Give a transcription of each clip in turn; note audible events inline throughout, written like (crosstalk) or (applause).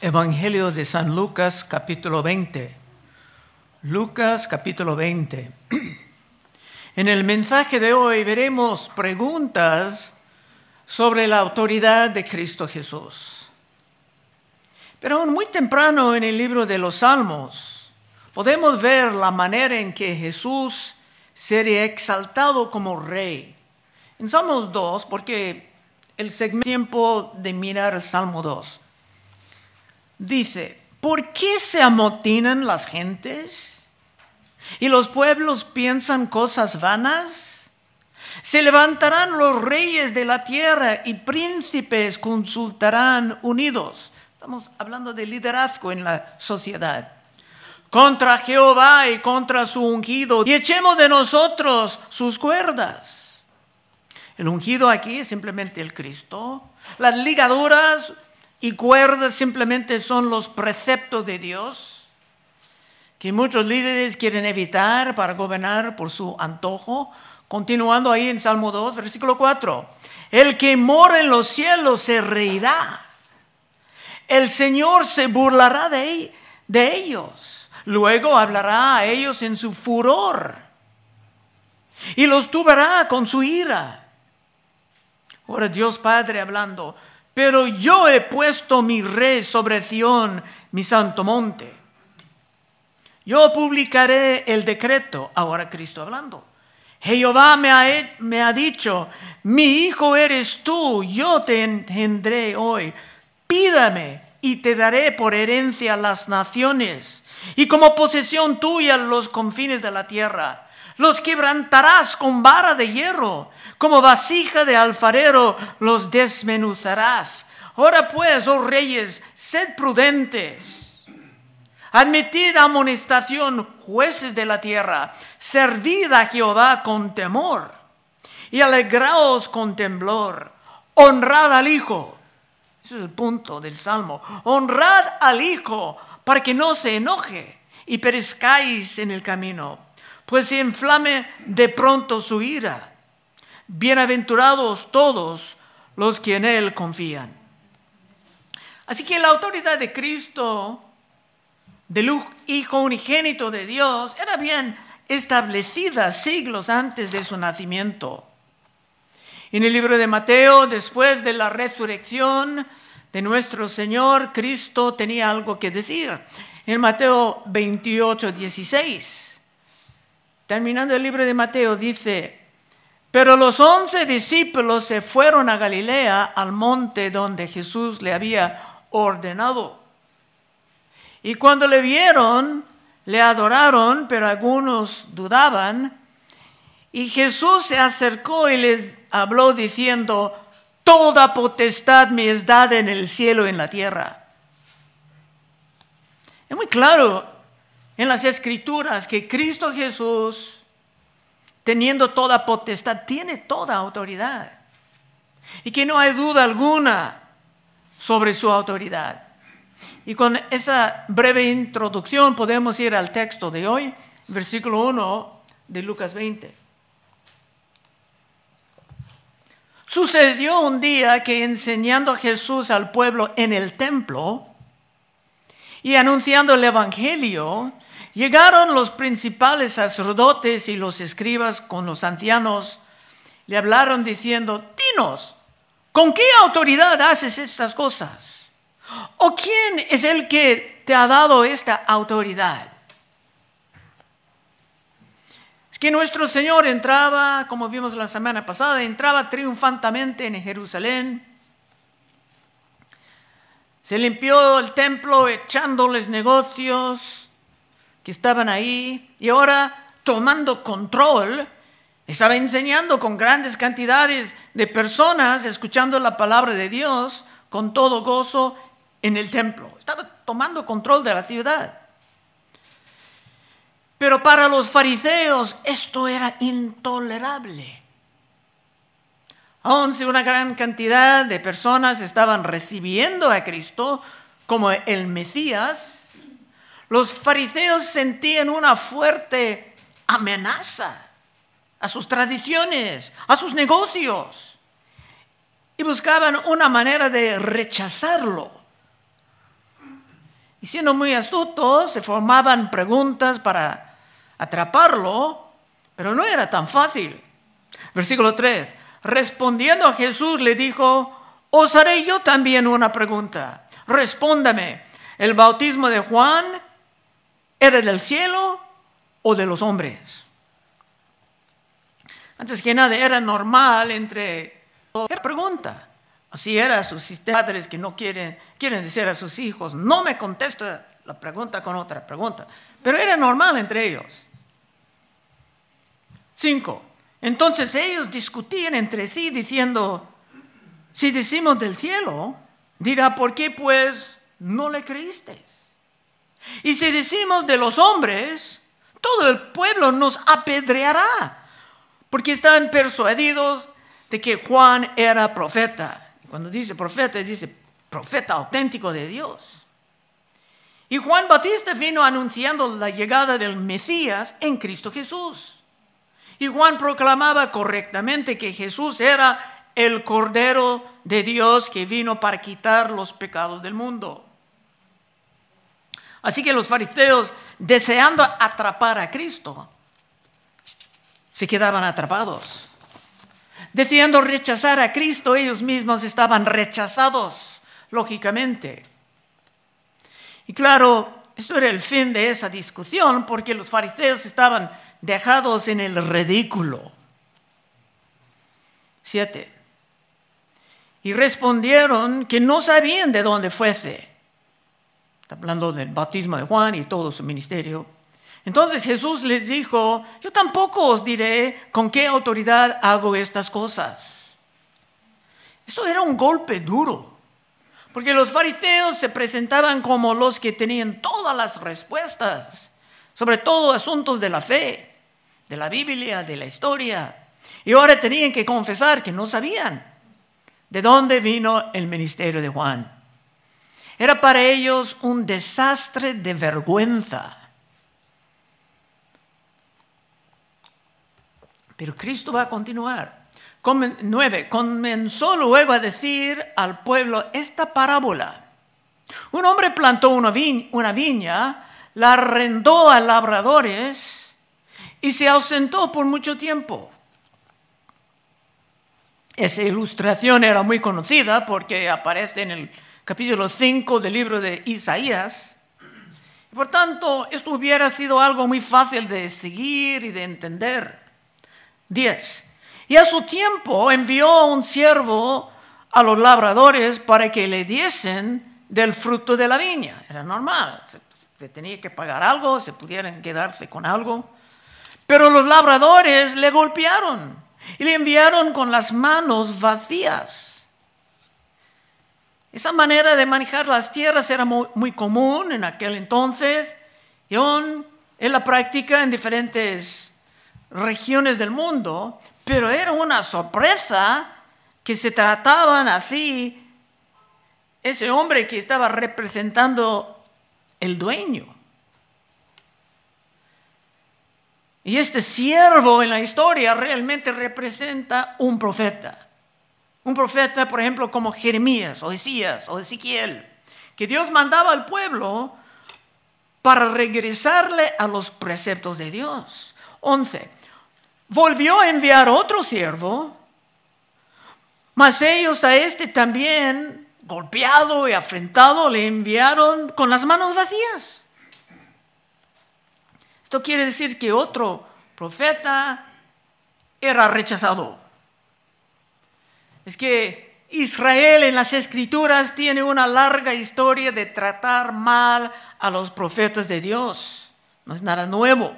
Evangelio de San Lucas capítulo 20. Lucas capítulo 20. En el mensaje de hoy veremos preguntas sobre la autoridad de Cristo Jesús. Pero aún muy temprano en el libro de los Salmos podemos ver la manera en que Jesús sería exaltado como rey. En Salmos 2, porque el segmento tiempo de mirar Salmo 2 dice, ¿por qué se amotinan las gentes? ¿Y los pueblos piensan cosas vanas? Se levantarán los reyes de la tierra y príncipes consultarán unidos. Estamos hablando de liderazgo en la sociedad. Contra Jehová y contra su ungido. Y echemos de nosotros sus cuerdas. El ungido aquí es simplemente el Cristo. Las ligaduras y cuerdas simplemente son los preceptos de Dios que muchos líderes quieren evitar para gobernar por su antojo. Continuando ahí en Salmo 2, versículo 4. El que mora en los cielos se reirá. El Señor se burlará de, ellos. Luego hablará a ellos en su furor. Y los tubará con su ira. Ahora Dios Padre hablando, pero yo he puesto mi rey sobre Sión, mi santo monte. Yo publicaré el decreto, ahora Cristo hablando. Jehová me ha, me ha dicho, mi hijo eres tú, yo te engendré hoy. Pídame y te daré por herencia las naciones y como posesión tuya los confines de la tierra. Los quebrantarás con vara de hierro, como vasija de alfarero los desmenuzarás. Ahora pues, oh reyes, sed prudentes. Admitid amonestación, jueces de la tierra. Servid a Jehová con temor y alegraos con temblor. Honrad al Hijo. Ese es el punto del Salmo. Honrad al Hijo para que no se enoje y perezcáis en el camino, pues se inflame de pronto su ira. Bienaventurados todos los que en Él confían. Así que la autoridad de Cristo, del Hijo unigénito de Dios, era bien establecida siglos antes de su nacimiento. En el libro de Mateo, después de la resurrección de nuestro Señor, Cristo tenía algo que decir. En Mateo 28, 16, terminando el libro de Mateo, dice, pero los once discípulos se fueron a Galilea, al monte donde Jesús le había ordenado. Y cuando le vieron, le adoraron, pero algunos dudaban. Y Jesús se acercó y les habló diciendo, Toda potestad me es dada en el cielo y en la tierra. Es muy claro en las escrituras que Cristo Jesús teniendo toda potestad, tiene toda autoridad. Y que no hay duda alguna sobre su autoridad. Y con esa breve introducción podemos ir al texto de hoy, versículo 1 de Lucas 20. Sucedió un día que enseñando Jesús al pueblo en el templo y anunciando el Evangelio, Llegaron los principales sacerdotes y los escribas con los ancianos. Le hablaron diciendo, dinos, ¿con qué autoridad haces estas cosas? ¿O quién es el que te ha dado esta autoridad? Es que nuestro Señor entraba, como vimos la semana pasada, entraba triunfantemente en Jerusalén. Se limpió el templo echándoles negocios estaban ahí y ahora tomando control, estaba enseñando con grandes cantidades de personas, escuchando la palabra de Dios con todo gozo en el templo. Estaba tomando control de la ciudad. Pero para los fariseos esto era intolerable. Aun si una gran cantidad de personas estaban recibiendo a Cristo como el Mesías, los fariseos sentían una fuerte amenaza a sus tradiciones, a sus negocios, y buscaban una manera de rechazarlo. Y siendo muy astutos, se formaban preguntas para atraparlo, pero no era tan fácil. Versículo 3. Respondiendo a Jesús le dijo, os haré yo también una pregunta. Respóndame, ¿el bautismo de Juan era del cielo o de los hombres? Antes que nada, era normal entre... Era pregunta. Así era sus padres que no quieren, quieren decir a sus hijos, no me contesta la pregunta con otra pregunta. Pero era normal entre ellos. Cinco. Entonces ellos discutían entre sí diciendo, si decimos del cielo, dirá, ¿por qué pues no le creíste? Y si decimos de los hombres, todo el pueblo nos apedreará, porque estaban persuadidos de que Juan era profeta. Cuando dice profeta, dice profeta auténtico de Dios. Y Juan Batista vino anunciando la llegada del Mesías en Cristo Jesús. Y Juan proclamaba correctamente que Jesús era el Cordero de Dios que vino para quitar los pecados del mundo. Así que los fariseos, deseando atrapar a Cristo, se quedaban atrapados. Deseando rechazar a Cristo, ellos mismos estaban rechazados, lógicamente. Y claro, esto era el fin de esa discusión porque los fariseos estaban dejados en el ridículo. Siete. Y respondieron que no sabían de dónde fuese. Está hablando del bautismo de Juan y todo su ministerio. Entonces Jesús les dijo, yo tampoco os diré con qué autoridad hago estas cosas. Esto era un golpe duro, porque los fariseos se presentaban como los que tenían todas las respuestas, sobre todo asuntos de la fe, de la Biblia, de la historia. Y ahora tenían que confesar que no sabían de dónde vino el ministerio de Juan. Era para ellos un desastre de vergüenza. Pero Cristo va a continuar. Nueve, comenzó luego a decir al pueblo esta parábola. Un hombre plantó una, una viña, la arrendó a labradores y se ausentó por mucho tiempo. Esa ilustración era muy conocida porque aparece en el capítulo 5 del libro de Isaías. Por tanto, esto hubiera sido algo muy fácil de seguir y de entender. 10. Y a su tiempo envió un siervo a los labradores para que le diesen del fruto de la viña. Era normal, se, tenía que pagar algo, se pudieran quedarse con algo. Pero los labradores le golpearon y le enviaron con las manos vacías. Esa manera de manejar las tierras era muy, común en aquel entonces y aún en la práctica en diferentes regiones del mundo, pero era una sorpresa que se trataban así ese hombre que estaba representando el dueño. Y este siervo en la historia realmente representa un profeta. Un profeta, por ejemplo, como Jeremías o Esías o Ezequiel, que Dios mandaba al pueblo para regresarle a los preceptos de Dios. 11. Volvió a enviar otro siervo, mas ellos a este también, golpeado y afrentado, le enviaron con las manos vacías. Esto quiere decir que otro profeta era rechazado. Es que Israel en las escrituras tiene una larga historia de tratar mal a los profetas de Dios. No es nada nuevo.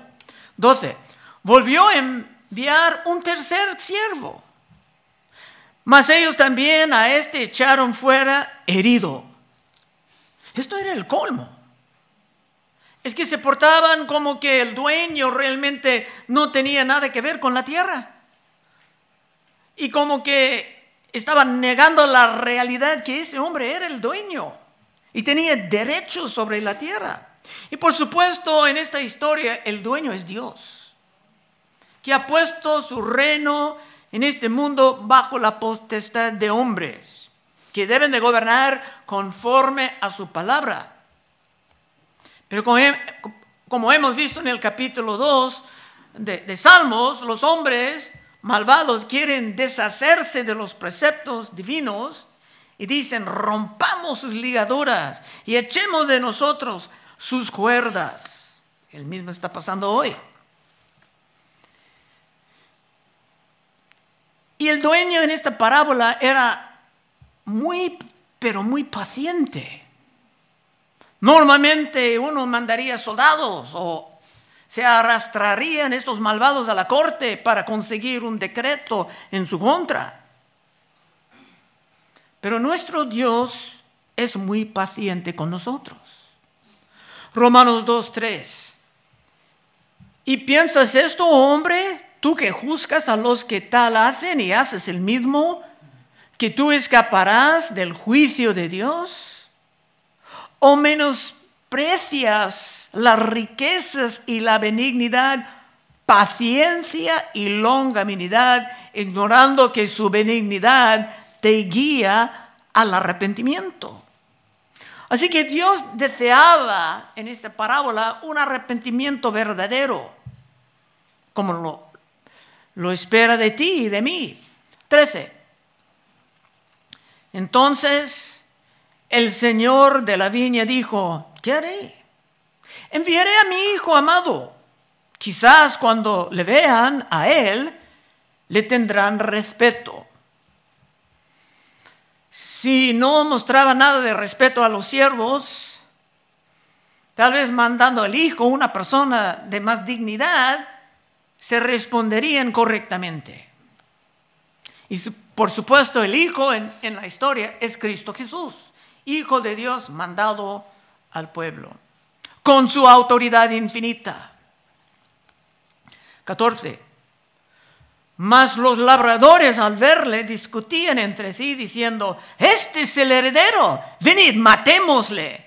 12. Volvió a enviar un tercer siervo. Mas ellos también a este echaron fuera herido. Esto era el colmo es que se portaban como que el dueño realmente no tenía nada que ver con la tierra. Y como que estaban negando la realidad que ese hombre era el dueño y tenía derechos sobre la tierra. Y por supuesto, en esta historia, el dueño es Dios, que ha puesto su reino en este mundo bajo la potestad de hombres, que deben de gobernar conforme a su palabra. Pero como, hemos visto en el capítulo 2 de, de Salmos, los hombres malvados quieren deshacerse de los preceptos divinos y dicen, rompamos sus ligaduras y echemos de nosotros sus cuerdas. El mismo está pasando hoy. Y el dueño en esta parábola era muy, pero muy paciente. Normalmente uno mandaría soldados o se arrastrarían estos malvados a la corte para conseguir un decreto en su contra. Pero nuestro Dios es muy paciente con nosotros. Romanos 2.3. ¿Y piensas esto, hombre? Tú que juzgas a los que tal hacen y haces el mismo, que tú escaparás del juicio de Dios? ¿O menosprecias las riquezas y la benignidad, paciencia y longanimidad, ignorando que su benignidad te guía al arrepentimiento. Así que Dios deseaba en esta parábola un arrepentimiento verdadero, como lo, lo espera de ti y de mí. 13. Entonces el Señor de la viña dijo, ¿qué haré? Enviaré a mi hijo amado. Quizás cuando le vean a él, le tendrán respeto si no mostraba nada de respeto a los siervos, tal vez mandando al hijo, una persona de más dignidad, se responderían correctamente. Y por supuesto el hijo en, en la historia es Cristo Jesús, hijo de Dios mandado al pueblo, con su autoridad infinita. 14. Mas los labradores al verle discutían entre sí diciendo, este es el heredero, venid, matémosle,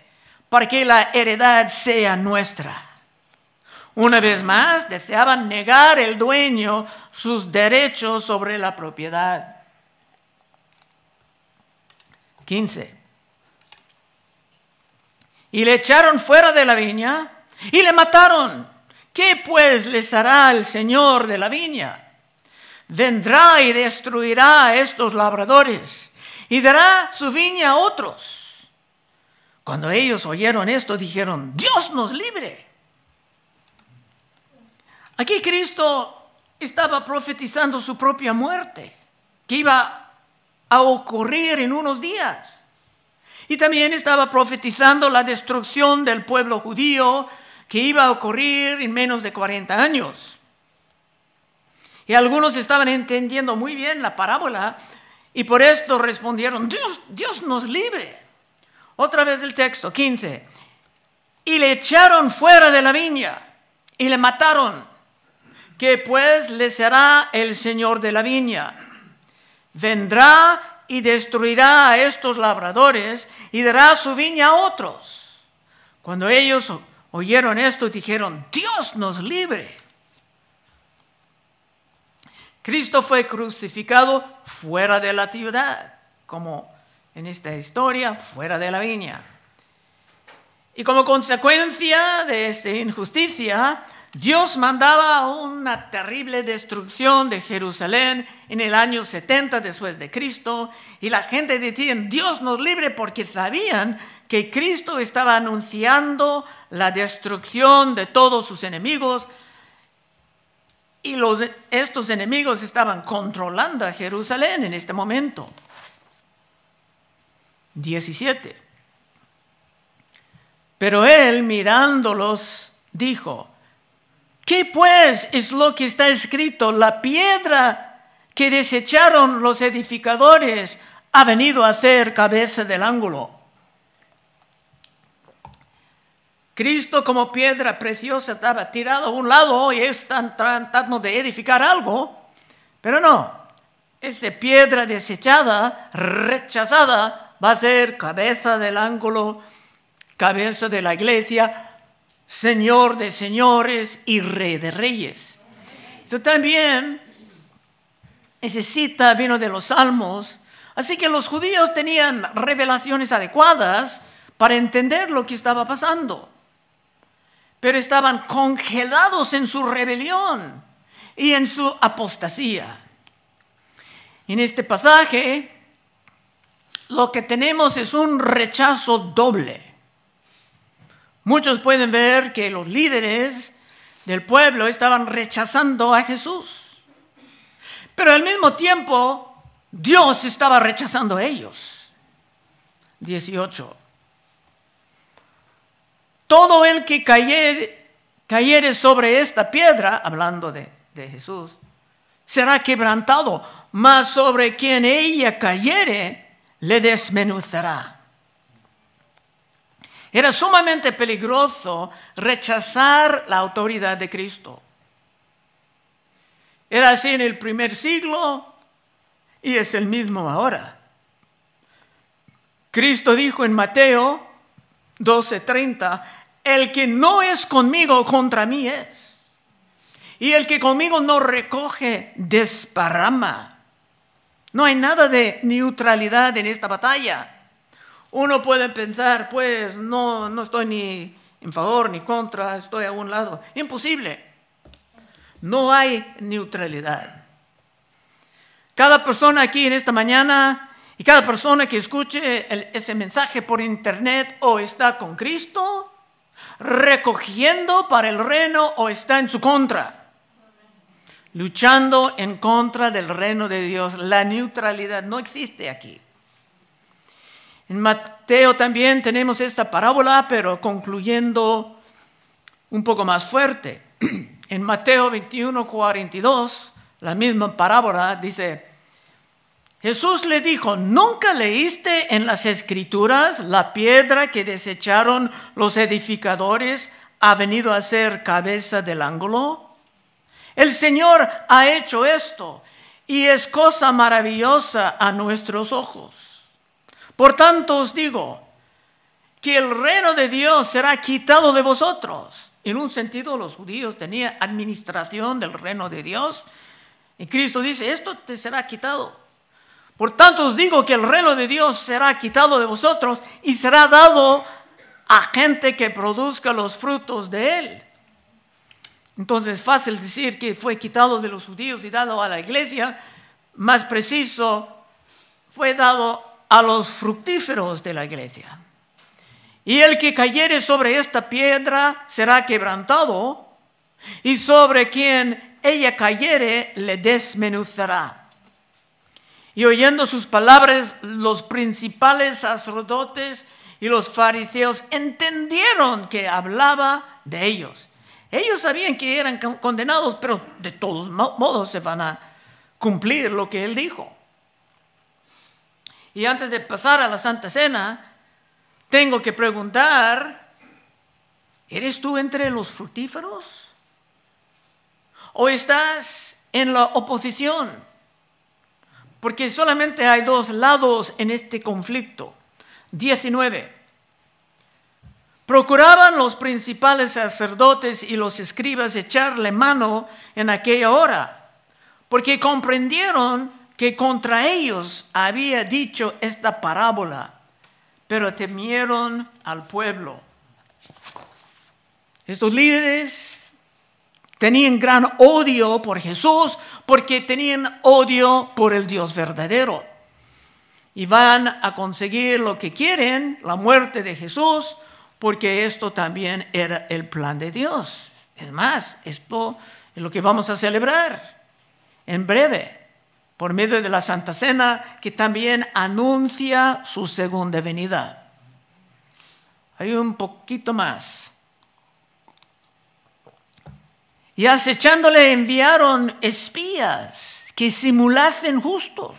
para que la heredad sea nuestra. Una vez más, deseaban negar el dueño sus derechos sobre la propiedad. 15. Y le echaron fuera de la viña y le mataron. ¿Qué pues les hará el Señor de la viña? vendrá y destruirá a estos labradores y dará su viña a otros. Cuando ellos oyeron esto, dijeron, Dios nos libre. Aquí Cristo estaba profetizando su propia muerte, que iba a ocurrir en unos días. Y también estaba profetizando la destrucción del pueblo judío, que iba a ocurrir en menos de 40 años. Y algunos estaban entendiendo muy bien la parábola y por esto respondieron, Dios, Dios nos libre. Otra vez el texto, 15. Y le echaron fuera de la viña y le mataron. Que pues le será el Señor de la viña. Vendrá y destruirá a estos labradores y dará su viña a otros. Cuando ellos oyeron esto, dijeron, Dios nos libre. Cristo fue crucificado fuera de la ciudad, como en esta historia, fuera de la viña. Y como consecuencia de esta injusticia, Dios mandaba una terrible destrucción de Jerusalén en el año 70 después de Cristo y la gente decía, Dios nos libre porque sabían que Cristo estaba anunciando la destrucción de todos sus enemigos y estos enemigos estaban controlando a Jerusalén en este momento. 17. Pero él mirándolos dijo, ¿qué pues es lo que está escrito? La piedra que desecharon los edificadores ha venido a ser cabeza del ángulo. Cristo como piedra preciosa estaba tirado a un lado y están tratando de edificar algo, pero no, esa piedra desechada, rechazada, va a ser cabeza del ángulo, cabeza de la iglesia, Señor de señores y Rey de reyes. Esto también, esa cita vino de los salmos, así que los judíos tenían revelaciones adecuadas para entender lo que estaba pasando. pero estaban congelados en su rebelión y en su apostasía. En este pasaje lo que tenemos es un rechazo doble. Muchos pueden ver que los líderes del pueblo estaban rechazando a Jesús, pero al mismo tiempo Dios estaba rechazando a ellos. 18. Todo el que cayere, sobre esta piedra, hablando de, de Jesús, será quebrantado, mas sobre quien ella cayere, le desmenuzará. Era sumamente peligroso rechazar la autoridad de Cristo. Era así en el primer siglo y es el mismo ahora. Cristo dijo en Mateo 12:30, el que no es conmigo contra mí es. Y el que conmigo no recoge, desparrama. No hay nada de neutralidad en esta batalla. Uno puede pensar, pues no, no estoy ni en favor ni contra, estoy a un lado. Imposible. No hay neutralidad. Cada persona aquí en esta mañana y cada persona que escuche ese mensaje por internet o está con Cristo, recogiendo para el reino o está en su contra, luchando en contra del reino de Dios. La neutralidad no existe aquí. En Mateo también tenemos esta parábola, pero concluyendo un poco más fuerte. (clears throat) En Mateo 21, 42, la misma parábola dice, Jesús le dijo, ¿nunca leíste en las escrituras la piedra que desecharon los edificadores ha venido a ser cabeza del ángulo? El Señor ha hecho esto y es cosa maravillosa a nuestros ojos. Por tanto os digo que el reino de Dios será quitado de vosotros. En un sentido, los judíos tenían administración del reino de Dios. Y Cristo dice, esto te será quitado. Por tanto os digo que el reino de Dios será quitado de vosotros y será dado a gente que produzca los frutos de él. Entonces es fácil decir que fue quitado de los judíos y dado a la iglesia. Más preciso, fue dado a los fructíferos de la iglesia. Y el que cayere sobre esta piedra será quebrantado, y sobre quien ella cayere le desmenuzará. Y oyendo sus palabras, los principales sacerdotes y los fariseos entendieron que hablaba de ellos. Ellos sabían que eran condenados, pero de todos modos se van a cumplir lo que él dijo. Y antes de pasar a la Santa Cena, tengo que preguntar, ¿eres tú entre los fructíferos? ¿O estás en la oposición? Porque solamente hay dos lados en este conflicto. 19. Procuraban los principales sacerdotes y los escribas echarle mano en aquella hora, porque comprendieron que contra ellos había dicho esta parábola, pero temieron al pueblo. Estos líderes tenían gran odio por Jesús porque tenían odio por el Dios verdadero. Y van a conseguir lo que quieren, la muerte de Jesús, porque esto también era el plan de Dios. Es más, esto es lo que vamos a celebrar en breve por medio de la Santa Cena, que también anuncia su segunda venida. Hay un poquito más. Y acechándole enviaron espías que simulasen justos,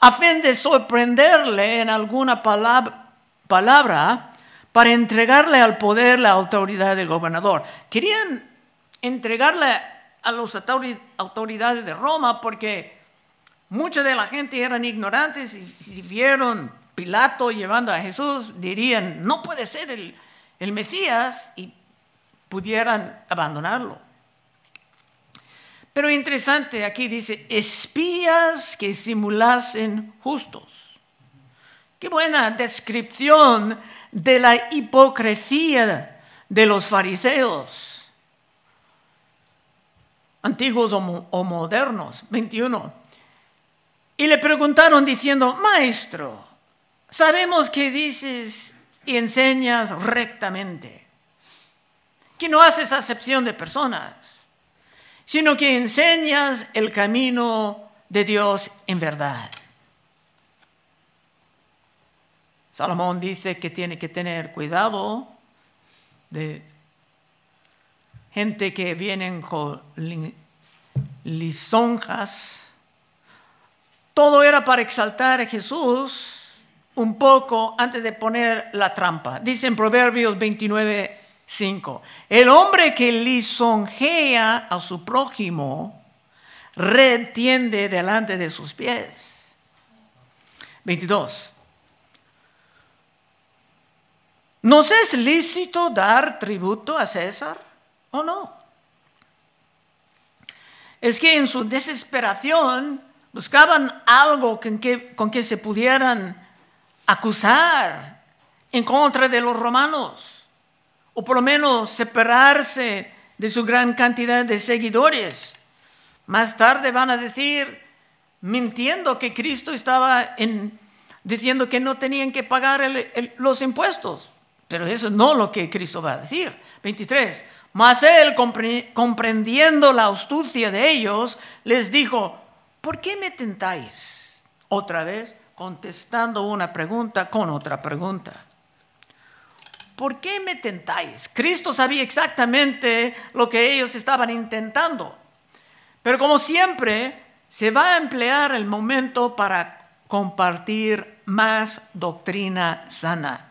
a fin de sorprenderle en alguna palabra, palabra para entregarle al poder la autoridad del gobernador. Querían entregarle a las autoridades de Roma porque mucha de la gente eran ignorantes y si vieron Pilato llevando a Jesús dirían, no puede ser el, el Mesías y pudieran abandonarlo. Pero interesante, aquí dice, espías que simulasen justos. Qué buena descripción de la hipocresía de los fariseos, antiguos o, modernos. 21. Y le preguntaron diciendo, Maestro, sabemos que dices y enseñas rectamente, que no haces acepción de personas, sino que enseñas el camino de Dios en verdad. Salomón dice que tiene que tener cuidado de gente que vienen con lisonjas. Todo era para exaltar a Jesús un poco antes de poner la trampa. Dice en Proverbios 29, 5. El hombre que lisonjea a su prójimo, red tiende delante de sus pies. 22. ¿Nos es lícito dar tributo a César o no? Es que en su desesperación buscaban algo con que, que se pudieran acusar en contra de los romanos, o por lo menos separarse de su gran cantidad de seguidores. Más tarde van a decir, mintiendo que Cristo estaba en, diciendo que no tenían que pagar los impuestos. Pero eso no es lo que Cristo va a decir. 23. Mas él, comprendiendo la astucia de ellos, les dijo, ¿por qué me tentáis? Otra vez, contestando una pregunta con otra pregunta. ¿Por qué me tentáis? Cristo sabía exactamente lo que ellos estaban intentando. Pero como siempre, se va a emplear el momento para compartir más doctrina sana.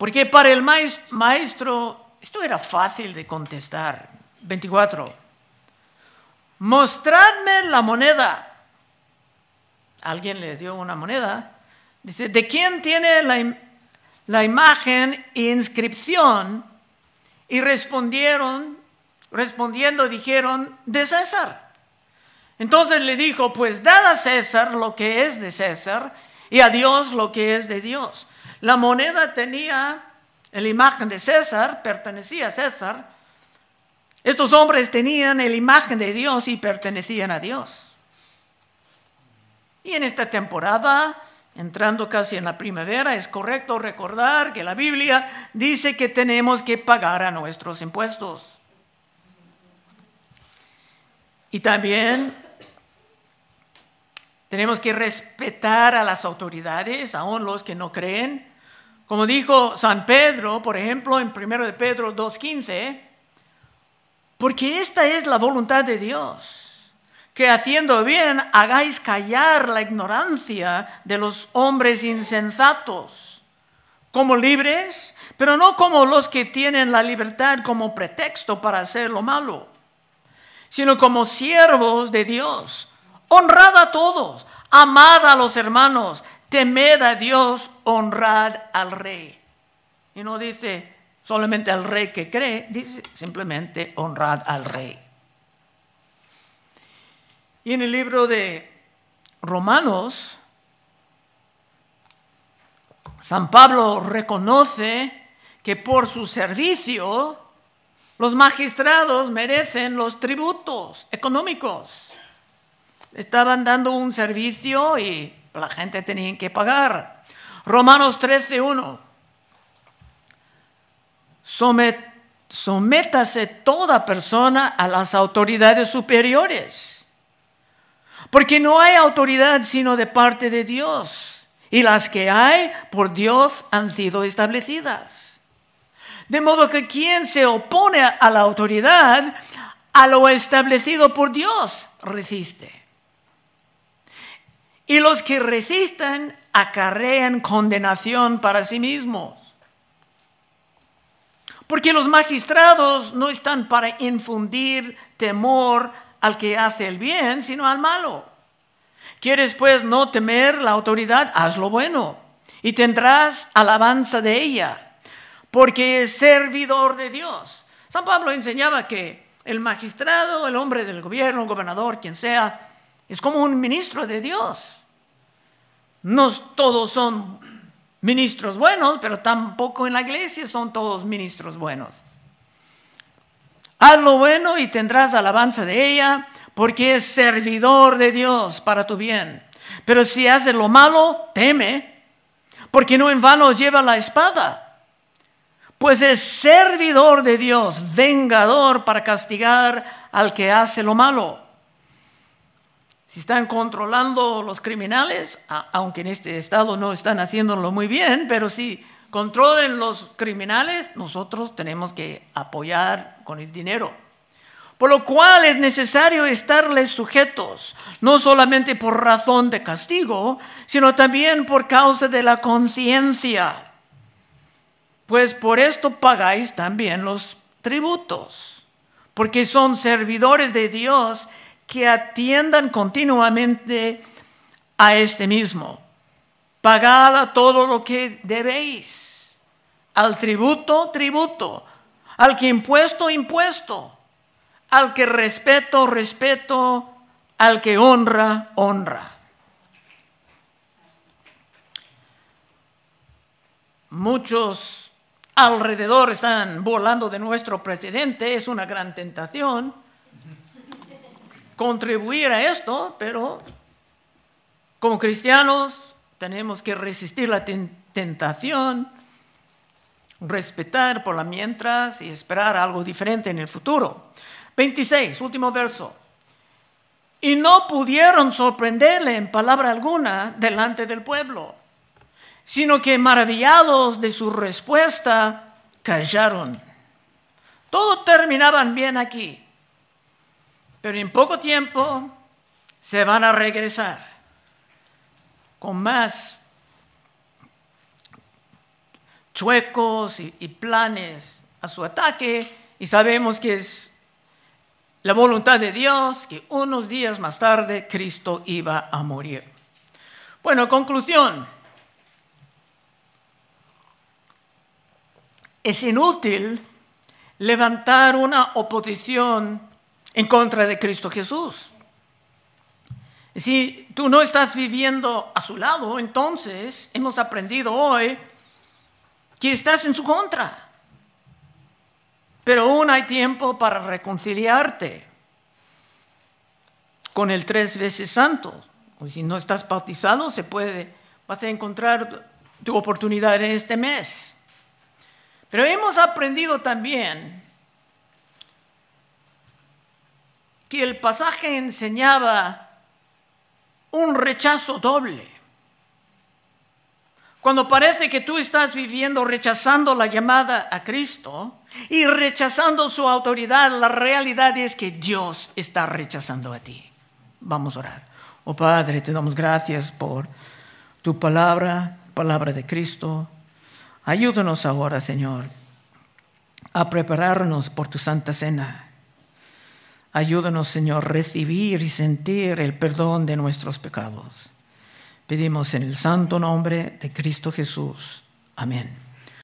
Porque para el maestro esto era fácil de contestar. 24. Mostradme la moneda. Alguien le dio una moneda. Dice, ¿de quién tiene la, la imagen e inscripción? Y respondieron, respondiendo dijeron, de César. Entonces le dijo, pues dad a César lo que es de César y a Dios lo que es de Dios. La moneda tenía la imagen de César, pertenecía a César. Estos hombres tenían la imagen de Dios y pertenecían a Dios. Y en esta temporada, entrando casi en la primavera, es correcto recordar que la Biblia dice que tenemos que pagar a nuestros impuestos. Y también tenemos que respetar a las autoridades, aun los que no creen. Como dijo San Pedro, por ejemplo, en 1 de Pedro 2.15, porque esta es la voluntad de Dios, que haciendo bien hagáis callar la ignorancia de los hombres insensatos, como libres, pero no como los que tienen la libertad como pretexto para hacer lo malo, sino como siervos de Dios. Honrad a todos, amad a los hermanos, temed a Dios, honrad al rey. Y no dice solamente al rey que cree, dice simplemente honrad al rey. Y en el libro de Romanos, San Pablo reconoce que por su servicio los magistrados merecen los tributos económicos. Estaban dando un servicio y la gente tenía que pagar. Romanos 13.1. sométase toda persona a las autoridades superiores. Porque no hay autoridad sino de parte de Dios. Y las que hay por Dios han sido establecidas. De modo que quien se opone a la autoridad, a lo establecido por Dios, resiste. Y los que resistan acarrean condenación para sí mismos. Porque los magistrados no están para infundir temor al que hace el bien, sino al malo. ¿Quieres pues no temer la autoridad? Haz lo bueno y tendrás alabanza de ella, porque es servidor de Dios. San Pablo enseñaba que el magistrado, el hombre del gobierno, el gobernador, quien sea, es como un ministro de Dios. No todos son ministros buenos, pero tampoco en la iglesia son todos ministros buenos. Haz lo bueno y tendrás alabanza de ella, porque es servidor de Dios para tu bien. Pero si haces lo malo, teme, porque no en vano lleva la espada, pues es servidor de Dios, vengador para castigar al que hace lo malo. Si están controlando los criminales, aunque en este estado no están haciéndolo muy bien, pero si controlen los criminales, nosotros tenemos que apoyar con el dinero. Por lo cual es necesario estarles sujetos, no solamente por razón de castigo, sino también por causa de la conciencia. Pues por esto pagáis también los tributos, porque son servidores de Dios que atiendan continuamente a este mismo. Pagad todo lo que debéis. Al tributo, tributo. Al que impuesto, impuesto. Al que respeto, respeto. Al que honra, honra. Muchos alrededor están volando de nuestro presidente, es una gran tentación contribuir a esto, pero como cristianos tenemos que resistir la tentación, respetar por la mientras y esperar algo diferente en el futuro. 26, último verso. Y no pudieron sorprenderle en palabra alguna delante del pueblo, sino que maravillados de su respuesta, callaron. Todo terminaban bien aquí. Pero en poco tiempo se van a regresar con más chuecos y, planes a su ataque y sabemos que es la voluntad de Dios que unos días más tarde Cristo iba a morir. Bueno, conclusión. Es inútil levantar una oposición en contra de Cristo Jesús. Si tú no estás viviendo a su lado, entonces hemos aprendido hoy que estás en su contra. Pero aún hay tiempo para reconciliarte con el tres veces santo. O si no estás bautizado, se puede, vas a encontrar tu oportunidad en este mes. Pero hemos aprendido también que el pasaje enseñaba un rechazo doble. Cuando parece que tú estás viviendo rechazando la llamada a Cristo y rechazando su autoridad, la realidad es que Dios está rechazando a ti. Vamos a orar. Oh Padre, te damos gracias por tu palabra, palabra de Cristo. Ayúdanos ahora, Señor, a prepararnos por tu santa cena Ayúdanos, Señor, a recibir y sentir el perdón de nuestros pecados. Pedimos en el santo nombre de Cristo Jesús. Amén.